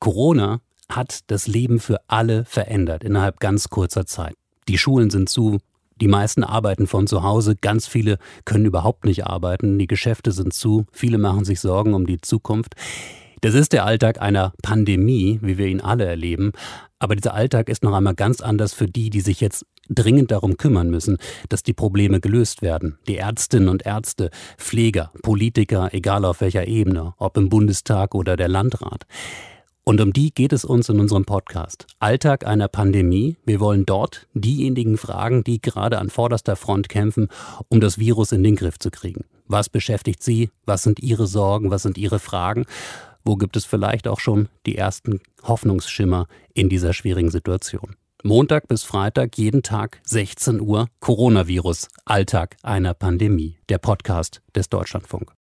Corona hat das Leben für alle verändert innerhalb ganz kurzer Zeit. Die Schulen sind zu, die meisten arbeiten von zu Hause, ganz viele können überhaupt nicht arbeiten, die Geschäfte sind zu, viele machen sich Sorgen um die Zukunft. Das ist der Alltag einer Pandemie, wie wir ihn alle erleben. Aber dieser Alltag ist noch einmal ganz anders für die, die sich jetzt dringend darum kümmern müssen, dass die Probleme gelöst werden. Die Ärztinnen und Ärzte, Pfleger, Politiker, egal auf welcher Ebene, ob im Bundestag oder der Landrat. Und um die geht es uns in unserem Podcast. Alltag einer Pandemie. Wir wollen dort diejenigen fragen, die gerade an vorderster Front kämpfen, um das Virus in den Griff zu kriegen. Was beschäftigt Sie? Was sind Ihre Sorgen? Was sind Ihre Fragen? Wo gibt es vielleicht auch schon die ersten Hoffnungsschimmer in dieser schwierigen Situation? Montag bis Freitag, jeden Tag 16 Uhr, Coronavirus, Alltag einer Pandemie, der Podcast des Deutschlandfunk.